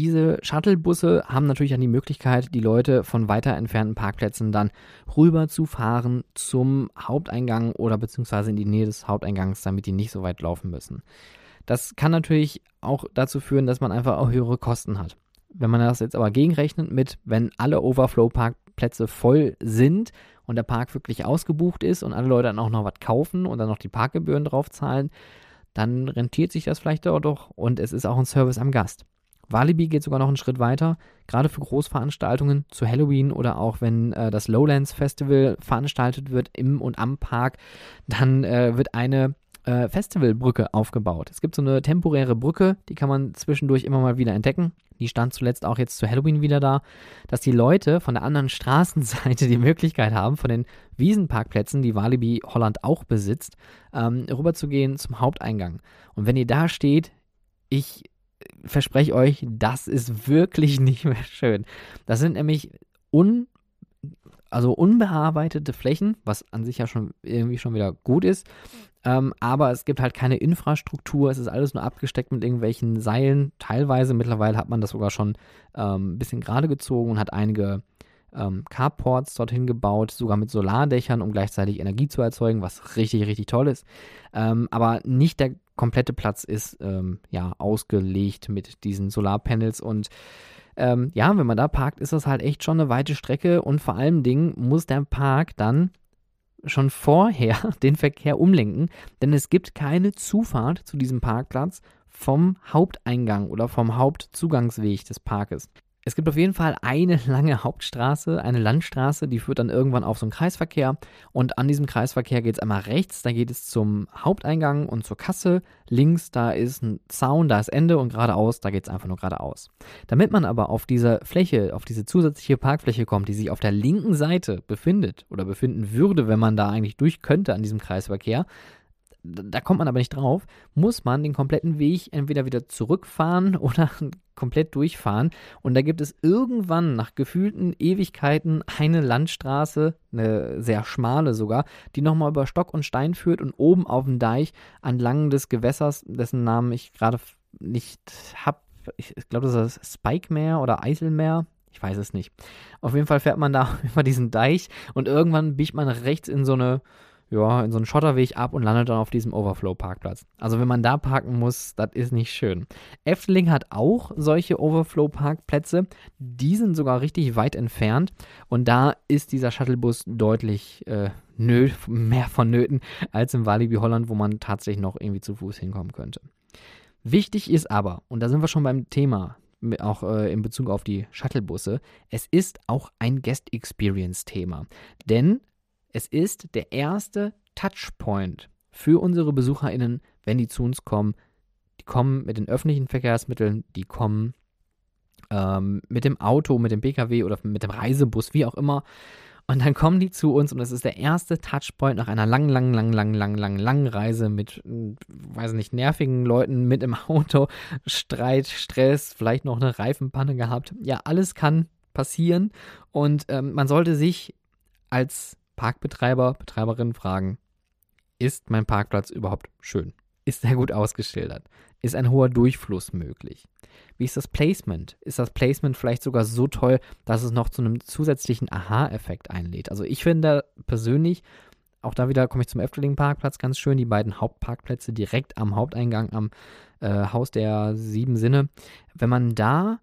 diese Shuttlebusse haben natürlich dann die Möglichkeit, die Leute von weiter entfernten Parkplätzen dann rüber zu fahren zum Haupteingang oder beziehungsweise in die Nähe des Haupteingangs, damit die nicht so weit laufen müssen. Das kann natürlich auch dazu führen, dass man einfach auch höhere Kosten hat. Wenn man das jetzt aber gegenrechnet mit, wenn alle Overflow-Parkplätze voll sind und der Park wirklich ausgebucht ist und alle Leute dann auch noch was kaufen und dann noch die Parkgebühren drauf zahlen, dann rentiert sich das vielleicht doch und es ist auch ein Service am Gast. Walibi geht sogar noch einen Schritt weiter, gerade für Großveranstaltungen zu Halloween oder auch wenn äh, das Lowlands Festival veranstaltet wird im und am Park, dann äh, wird eine äh, Festivalbrücke aufgebaut. Es gibt so eine temporäre Brücke, die kann man zwischendurch immer mal wieder entdecken. Die stand zuletzt auch jetzt zu Halloween wieder da, dass die Leute von der anderen Straßenseite die Möglichkeit haben, von den Wiesenparkplätzen, die Walibi Holland auch besitzt, ähm, rüberzugehen zum Haupteingang. Und wenn ihr da steht, ich verspreche euch, das ist wirklich nicht mehr schön. Das sind nämlich un also unbearbeitete Flächen, was an sich ja schon irgendwie schon wieder gut ist. Ähm, aber es gibt halt keine Infrastruktur, es ist alles nur abgesteckt mit irgendwelchen Seilen. Teilweise mittlerweile hat man das sogar schon ähm, ein bisschen gerade gezogen und hat einige ähm, Carports dorthin gebaut, sogar mit Solardächern, um gleichzeitig Energie zu erzeugen, was richtig, richtig toll ist. Ähm, aber nicht der komplette Platz ist ähm, ja ausgelegt mit diesen Solarpanels. Und ähm, ja, wenn man da parkt, ist das halt echt schon eine weite Strecke. Und vor allem Dingen muss der Park dann schon vorher den Verkehr umlenken, denn es gibt keine Zufahrt zu diesem Parkplatz vom Haupteingang oder vom Hauptzugangsweg des Parkes. Es gibt auf jeden Fall eine lange Hauptstraße, eine Landstraße, die führt dann irgendwann auf so einen Kreisverkehr. Und an diesem Kreisverkehr geht es einmal rechts, da geht es zum Haupteingang und zur Kasse. Links, da ist ein Zaun, da ist Ende und geradeaus, da geht es einfach nur geradeaus. Damit man aber auf diese Fläche, auf diese zusätzliche Parkfläche kommt, die sich auf der linken Seite befindet oder befinden würde, wenn man da eigentlich durch könnte an diesem Kreisverkehr, da kommt man aber nicht drauf, muss man den kompletten Weg entweder wieder zurückfahren oder komplett durchfahren. Und da gibt es irgendwann nach gefühlten Ewigkeiten eine Landstraße, eine sehr schmale sogar, die nochmal über Stock und Stein führt und oben auf dem Deich entlang des Gewässers, dessen Namen ich gerade nicht habe, ich glaube, das ist Spike-Meer oder Eiselmeer. Ich weiß es nicht. Auf jeden Fall fährt man da über diesen Deich und irgendwann biegt man rechts in so eine ja, in so einen Schotterweg ab und landet dann auf diesem Overflow-Parkplatz. Also wenn man da parken muss, das ist nicht schön. Efteling hat auch solche Overflow-Parkplätze. Die sind sogar richtig weit entfernt und da ist dieser Shuttlebus deutlich äh, nö, mehr vonnöten als im Walibi Holland, wo man tatsächlich noch irgendwie zu Fuß hinkommen könnte. Wichtig ist aber, und da sind wir schon beim Thema, auch äh, in Bezug auf die Shuttlebusse, es ist auch ein Guest Experience Thema. Denn es ist der erste Touchpoint für unsere BesucherInnen, wenn die zu uns kommen. Die kommen mit den öffentlichen Verkehrsmitteln, die kommen ähm, mit dem Auto, mit dem PKW oder mit dem Reisebus, wie auch immer. Und dann kommen die zu uns und es ist der erste Touchpoint nach einer langen, langen, langen, langen, langen, langen, langen Reise mit, hm, weiß nicht, nervigen Leuten mit im Auto, Streit, Stress, vielleicht noch eine Reifenpanne gehabt. Ja, alles kann passieren und ähm, man sollte sich als Parkbetreiber, Betreiberinnen fragen, ist mein Parkplatz überhaupt schön? Ist er gut ausgeschildert? Ist ein hoher Durchfluss möglich? Wie ist das Placement? Ist das Placement vielleicht sogar so toll, dass es noch zu einem zusätzlichen Aha-Effekt einlädt? Also ich finde persönlich, auch da wieder komme ich zum Efteling-Parkplatz ganz schön, die beiden Hauptparkplätze direkt am Haupteingang am äh, Haus der sieben Sinne. Wenn man da,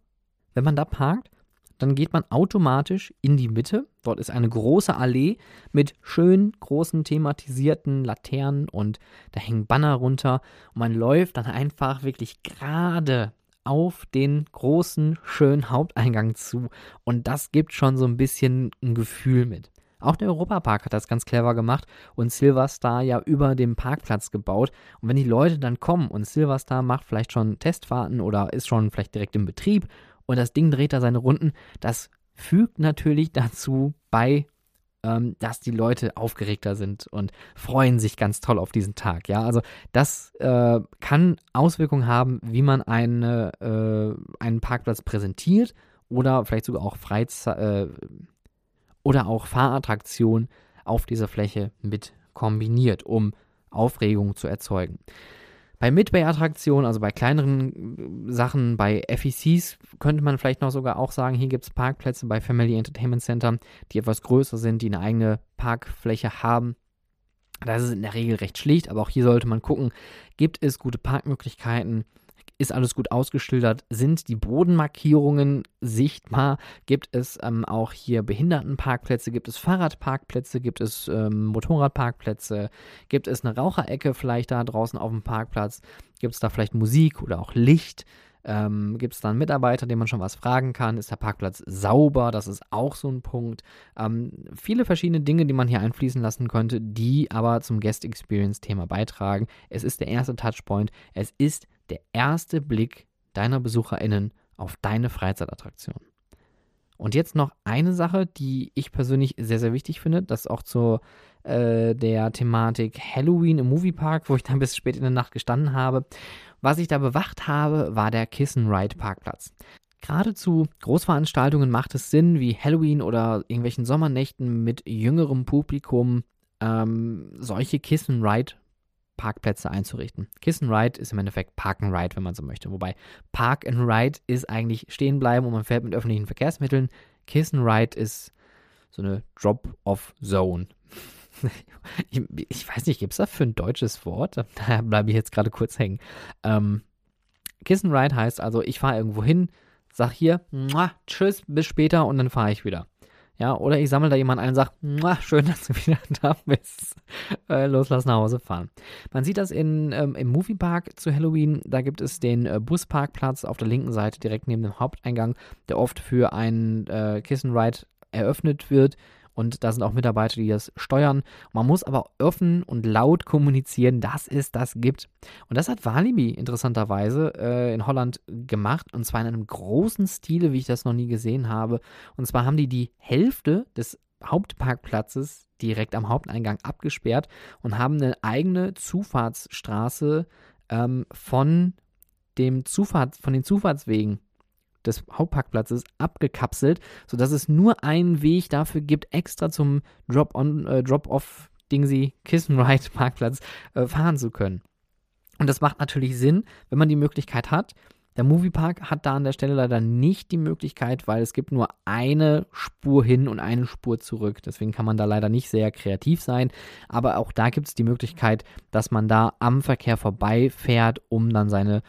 wenn man da parkt, dann geht man automatisch in die Mitte. Dort ist eine große Allee mit schön großen thematisierten Laternen und da hängen Banner runter und man läuft dann einfach wirklich gerade auf den großen, schönen Haupteingang zu und das gibt schon so ein bisschen ein Gefühl mit. Auch der Europapark hat das ganz clever gemacht und Silverstar ja über dem Parkplatz gebaut. Und wenn die Leute dann kommen und Silverstar macht vielleicht schon Testfahrten oder ist schon vielleicht direkt im Betrieb und das Ding dreht da seine Runden. Das fügt natürlich dazu bei, ähm, dass die Leute aufgeregter sind und freuen sich ganz toll auf diesen Tag. Ja, also das äh, kann Auswirkungen haben, wie man eine, äh, einen Parkplatz präsentiert oder vielleicht sogar auch Freizeit äh, oder auch Fahrattraktion auf dieser Fläche mit kombiniert, um Aufregung zu erzeugen. Bei Midway-Attraktionen, also bei kleineren äh, Sachen, bei FECs, könnte man vielleicht noch sogar auch sagen, hier gibt es Parkplätze bei Family Entertainment Center, die etwas größer sind, die eine eigene Parkfläche haben. Das ist in der Regel recht schlicht, aber auch hier sollte man gucken, gibt es gute Parkmöglichkeiten, ist alles gut ausgeschildert? Sind die Bodenmarkierungen sichtbar? Gibt es ähm, auch hier Behindertenparkplätze? Gibt es Fahrradparkplätze? Gibt es ähm, Motorradparkplätze? Gibt es eine Raucherecke vielleicht da draußen auf dem Parkplatz? Gibt es da vielleicht Musik oder auch Licht? Ähm, Gibt es da einen Mitarbeiter, dem man schon was fragen kann? Ist der Parkplatz sauber? Das ist auch so ein Punkt. Ähm, viele verschiedene Dinge, die man hier einfließen lassen könnte, die aber zum Guest Experience Thema beitragen. Es ist der erste Touchpoint. Es ist der erste Blick deiner BesucherInnen auf deine Freizeitattraktion. Und jetzt noch eine Sache, die ich persönlich sehr, sehr wichtig finde, das auch zu äh, der Thematik Halloween im Moviepark, wo ich dann bis spät in der Nacht gestanden habe. Was ich da bewacht habe, war der Kissen Ride Parkplatz. Gerade zu Großveranstaltungen macht es Sinn, wie Halloween oder irgendwelchen Sommernächten mit jüngerem Publikum ähm, solche Kissen Ride Parkplätze einzurichten. Kiss Ride ist im Endeffekt Park and Ride, wenn man so möchte. Wobei Park and Ride ist eigentlich stehen bleiben und man fährt mit öffentlichen Verkehrsmitteln. Kiss Ride ist so eine Drop-off-Zone. ich, ich, weiß nicht, gibt es dafür ein deutsches Wort? Da bleibe ich jetzt gerade kurz hängen. Ähm, Kiss and Ride heißt also, ich fahre irgendwo hin, sag hier, tschüss, bis später und dann fahre ich wieder. Ja, oder ich sammle da jemanden ein und sage, schön, dass du wieder da bist. Äh, los, lass nach Hause fahren. Man sieht das in, ähm, im Moviepark zu Halloween. Da gibt es den äh, Busparkplatz auf der linken Seite direkt neben dem Haupteingang, der oft für einen äh, Kiss and Ride eröffnet wird und da sind auch Mitarbeiter, die das steuern. Man muss aber offen und laut kommunizieren, dass es das gibt. Und das hat Walibi interessanterweise äh, in Holland gemacht und zwar in einem großen Stile, wie ich das noch nie gesehen habe. Und zwar haben die die Hälfte des Hauptparkplatzes direkt am Haupteingang abgesperrt und haben eine eigene Zufahrtsstraße ähm, von dem Zufahrt, von den Zufahrtswegen des Hauptparkplatzes abgekapselt, sodass es nur einen Weg dafür gibt, extra zum Drop-on, äh, Drop-off Dingsy Kiss and Ride Parkplatz äh, fahren zu können. Und das macht natürlich Sinn, wenn man die Möglichkeit hat. Der Moviepark hat da an der Stelle leider nicht die Möglichkeit, weil es gibt nur eine Spur hin und eine Spur zurück. Deswegen kann man da leider nicht sehr kreativ sein. Aber auch da gibt es die Möglichkeit, dass man da am Verkehr vorbeifährt, um dann seine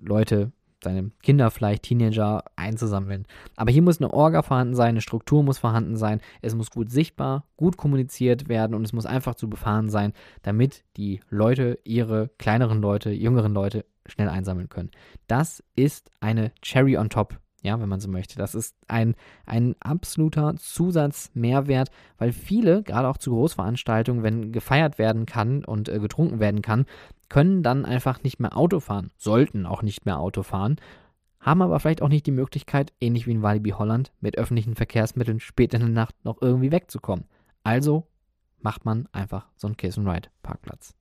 Leute seine Kinder vielleicht, Teenager einzusammeln. Aber hier muss eine Orga vorhanden sein, eine Struktur muss vorhanden sein, es muss gut sichtbar, gut kommuniziert werden und es muss einfach zu befahren sein, damit die Leute ihre kleineren Leute, jüngeren Leute schnell einsammeln können. Das ist eine Cherry on top ja, wenn man so möchte. Das ist ein, ein absoluter Zusatzmehrwert, weil viele, gerade auch zu Großveranstaltungen, wenn gefeiert werden kann und äh, getrunken werden kann, können dann einfach nicht mehr Auto fahren, sollten auch nicht mehr Auto fahren, haben aber vielleicht auch nicht die Möglichkeit, ähnlich wie in Walibi Holland, mit öffentlichen Verkehrsmitteln spät in der Nacht noch irgendwie wegzukommen. Also macht man einfach so einen Kiss-and-Ride-Parkplatz.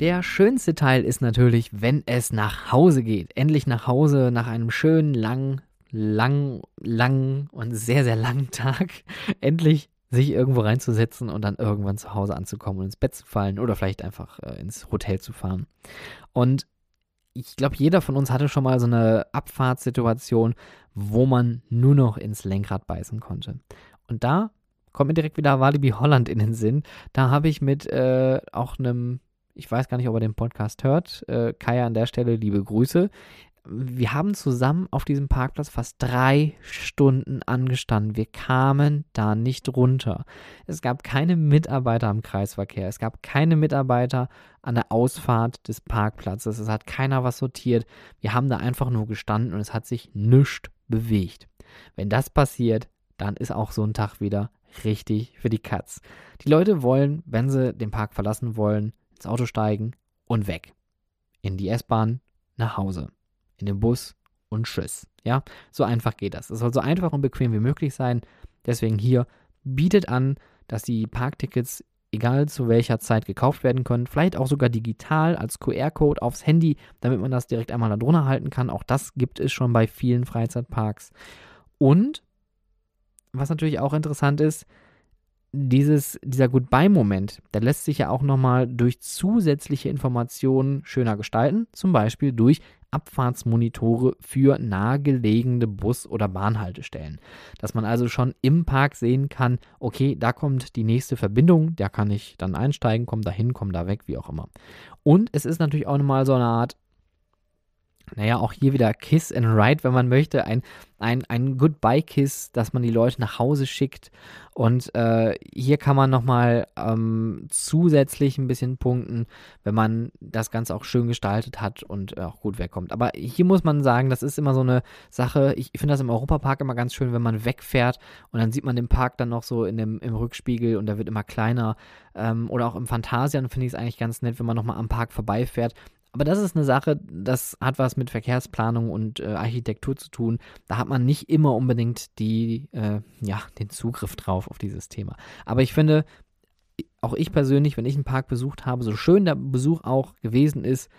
Der schönste Teil ist natürlich, wenn es nach Hause geht. Endlich nach Hause nach einem schönen, lang, lang, lang und sehr, sehr langen Tag. Endlich sich irgendwo reinzusetzen und dann irgendwann zu Hause anzukommen und ins Bett zu fallen oder vielleicht einfach äh, ins Hotel zu fahren. Und ich glaube, jeder von uns hatte schon mal so eine Abfahrtssituation, wo man nur noch ins Lenkrad beißen konnte. Und da kommt mir direkt wieder Walibi Holland in den Sinn. Da habe ich mit äh, auch einem, ich weiß gar nicht, ob er den Podcast hört, äh, Kaya an der Stelle liebe Grüße wir haben zusammen auf diesem Parkplatz fast drei Stunden angestanden. Wir kamen da nicht runter. Es gab keine Mitarbeiter am Kreisverkehr. Es gab keine Mitarbeiter an der Ausfahrt des Parkplatzes. Es hat keiner was sortiert. Wir haben da einfach nur gestanden und es hat sich nichts bewegt. Wenn das passiert, dann ist auch so ein Tag wieder richtig für die Katz. Die Leute wollen, wenn sie den Park verlassen wollen, ins Auto steigen und weg. In die S-Bahn, nach Hause in den Bus und tschüss. Ja, so einfach geht das. Es soll so einfach und bequem wie möglich sein. Deswegen hier bietet an, dass die Parktickets egal zu welcher Zeit gekauft werden können. Vielleicht auch sogar digital als QR-Code aufs Handy, damit man das direkt einmal da drunter halten kann. Auch das gibt es schon bei vielen Freizeitparks. Und was natürlich auch interessant ist, dieses, dieser Goodbye-Moment, der lässt sich ja auch nochmal durch zusätzliche Informationen schöner gestalten, zum Beispiel durch Abfahrtsmonitore für nahegelegene Bus- oder Bahnhaltestellen. Dass man also schon im Park sehen kann, okay, da kommt die nächste Verbindung, da kann ich dann einsteigen, komm da hin, komm da weg, wie auch immer. Und es ist natürlich auch nochmal so eine Art naja, auch hier wieder Kiss and Ride, wenn man möchte. Ein, ein, ein Goodbye-Kiss, dass man die Leute nach Hause schickt. Und äh, hier kann man nochmal ähm, zusätzlich ein bisschen punkten, wenn man das Ganze auch schön gestaltet hat und äh, auch gut wegkommt. Aber hier muss man sagen, das ist immer so eine Sache. Ich finde das im Europapark immer ganz schön, wenn man wegfährt und dann sieht man den Park dann noch so in dem, im Rückspiegel und der wird immer kleiner. Ähm, oder auch im Phantasian finde ich es eigentlich ganz nett, wenn man nochmal am Park vorbeifährt. Aber das ist eine Sache, das hat was mit Verkehrsplanung und äh, Architektur zu tun. Da hat man nicht immer unbedingt die, äh, ja, den Zugriff drauf auf dieses Thema. Aber ich finde, auch ich persönlich, wenn ich einen Park besucht habe, so schön der Besuch auch gewesen ist,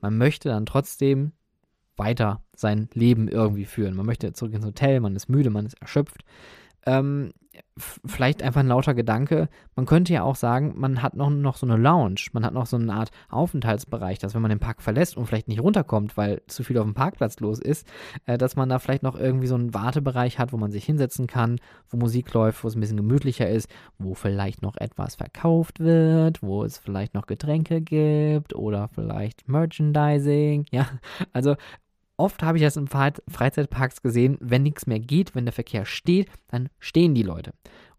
man möchte dann trotzdem weiter sein Leben irgendwie führen. Man möchte zurück ins Hotel, man ist müde, man ist erschöpft. Ähm, vielleicht einfach ein lauter Gedanke. Man könnte ja auch sagen, man hat noch, noch so eine Lounge, man hat noch so eine Art Aufenthaltsbereich, dass wenn man den Park verlässt und vielleicht nicht runterkommt, weil zu viel auf dem Parkplatz los ist, äh, dass man da vielleicht noch irgendwie so einen Wartebereich hat, wo man sich hinsetzen kann, wo Musik läuft, wo es ein bisschen gemütlicher ist, wo vielleicht noch etwas verkauft wird, wo es vielleicht noch Getränke gibt oder vielleicht Merchandising, ja, also Oft habe ich das in Freizeitparks gesehen, wenn nichts mehr geht, wenn der Verkehr steht, dann stehen die Leute.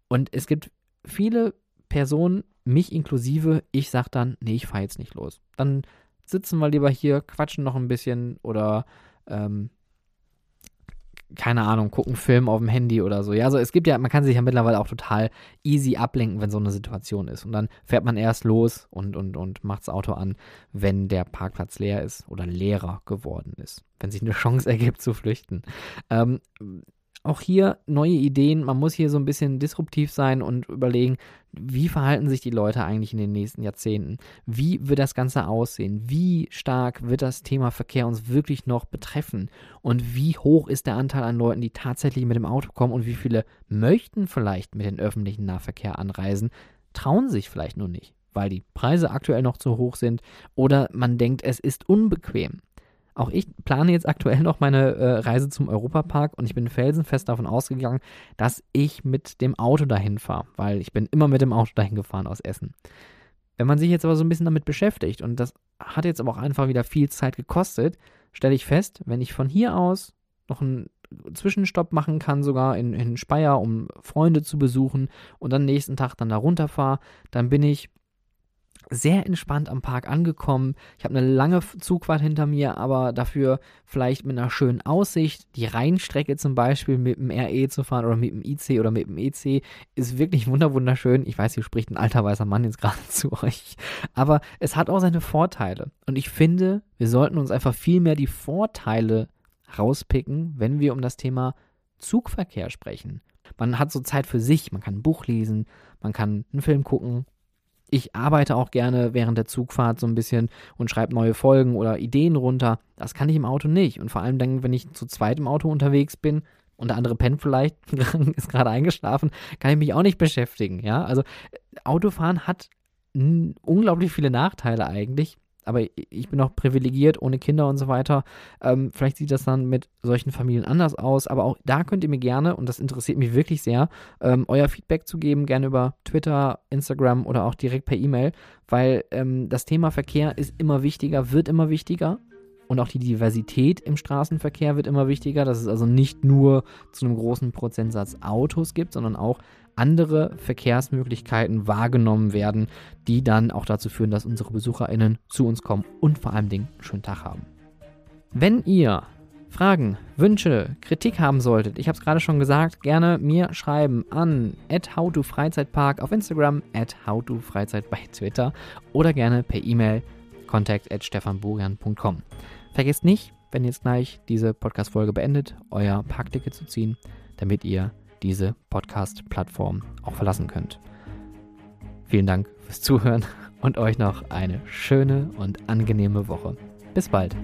Und es gibt viele Personen, mich inklusive, ich sage dann, nee, ich fahre jetzt nicht los. Dann sitzen wir lieber hier, quatschen noch ein bisschen oder ähm, keine Ahnung, gucken Film auf dem Handy oder so. Ja, also es gibt ja, man kann sich ja mittlerweile auch total easy ablenken, wenn so eine Situation ist. Und dann fährt man erst los und, und, und macht das Auto an, wenn der Parkplatz leer ist oder leerer geworden ist. Wenn sich eine Chance ergibt zu flüchten. Ähm, auch hier neue Ideen. Man muss hier so ein bisschen disruptiv sein und überlegen, wie verhalten sich die Leute eigentlich in den nächsten Jahrzehnten? Wie wird das Ganze aussehen? Wie stark wird das Thema Verkehr uns wirklich noch betreffen? Und wie hoch ist der Anteil an Leuten, die tatsächlich mit dem Auto kommen und wie viele möchten vielleicht mit dem öffentlichen Nahverkehr anreisen, trauen sich vielleicht nur nicht, weil die Preise aktuell noch zu hoch sind oder man denkt, es ist unbequem. Auch ich plane jetzt aktuell noch meine äh, Reise zum Europapark und ich bin felsenfest davon ausgegangen, dass ich mit dem Auto dahin fahre, weil ich bin immer mit dem Auto dahin gefahren aus Essen. Wenn man sich jetzt aber so ein bisschen damit beschäftigt und das hat jetzt aber auch einfach wieder viel Zeit gekostet, stelle ich fest, wenn ich von hier aus noch einen Zwischenstopp machen kann, sogar in, in Speyer, um Freunde zu besuchen und dann nächsten Tag dann da runterfahre, dann bin ich sehr entspannt am Park angekommen. Ich habe eine lange Zugfahrt hinter mir, aber dafür vielleicht mit einer schönen Aussicht. Die Rheinstrecke zum Beispiel mit dem RE zu fahren oder mit dem IC oder mit dem EC ist wirklich wunderschön. Ich weiß, hier spricht ein alter weißer Mann jetzt gerade zu euch. Aber es hat auch seine Vorteile. Und ich finde, wir sollten uns einfach viel mehr die Vorteile rauspicken, wenn wir um das Thema Zugverkehr sprechen. Man hat so Zeit für sich, man kann ein Buch lesen, man kann einen Film gucken, ich arbeite auch gerne während der Zugfahrt so ein bisschen und schreibe neue Folgen oder Ideen runter. Das kann ich im Auto nicht. Und vor allem dann, wenn ich zu zweit im Auto unterwegs bin und der andere pennt vielleicht, ist gerade eingeschlafen, kann ich mich auch nicht beschäftigen. Ja, also Autofahren hat unglaublich viele Nachteile eigentlich aber ich bin auch privilegiert, ohne Kinder und so weiter. Ähm, vielleicht sieht das dann mit solchen Familien anders aus, aber auch da könnt ihr mir gerne, und das interessiert mich wirklich sehr, ähm, euer Feedback zu geben, gerne über Twitter, Instagram oder auch direkt per E-Mail, weil ähm, das Thema Verkehr ist immer wichtiger, wird immer wichtiger. Und auch die Diversität im Straßenverkehr wird immer wichtiger, dass es also nicht nur zu einem großen Prozentsatz Autos gibt, sondern auch andere Verkehrsmöglichkeiten wahrgenommen werden, die dann auch dazu führen, dass unsere BesucherInnen zu uns kommen und vor allem einen schönen Tag haben. Wenn ihr Fragen, Wünsche, Kritik haben solltet, ich habe es gerade schon gesagt, gerne mir schreiben an howtofreizeitpark auf Instagram, howtofreizeit bei Twitter oder gerne per E-Mail stefanburian.com. Vergesst nicht, wenn jetzt gleich diese Podcast-Folge beendet, euer Parkticket zu ziehen, damit ihr diese Podcast-Plattform auch verlassen könnt. Vielen Dank fürs Zuhören und euch noch eine schöne und angenehme Woche. Bis bald.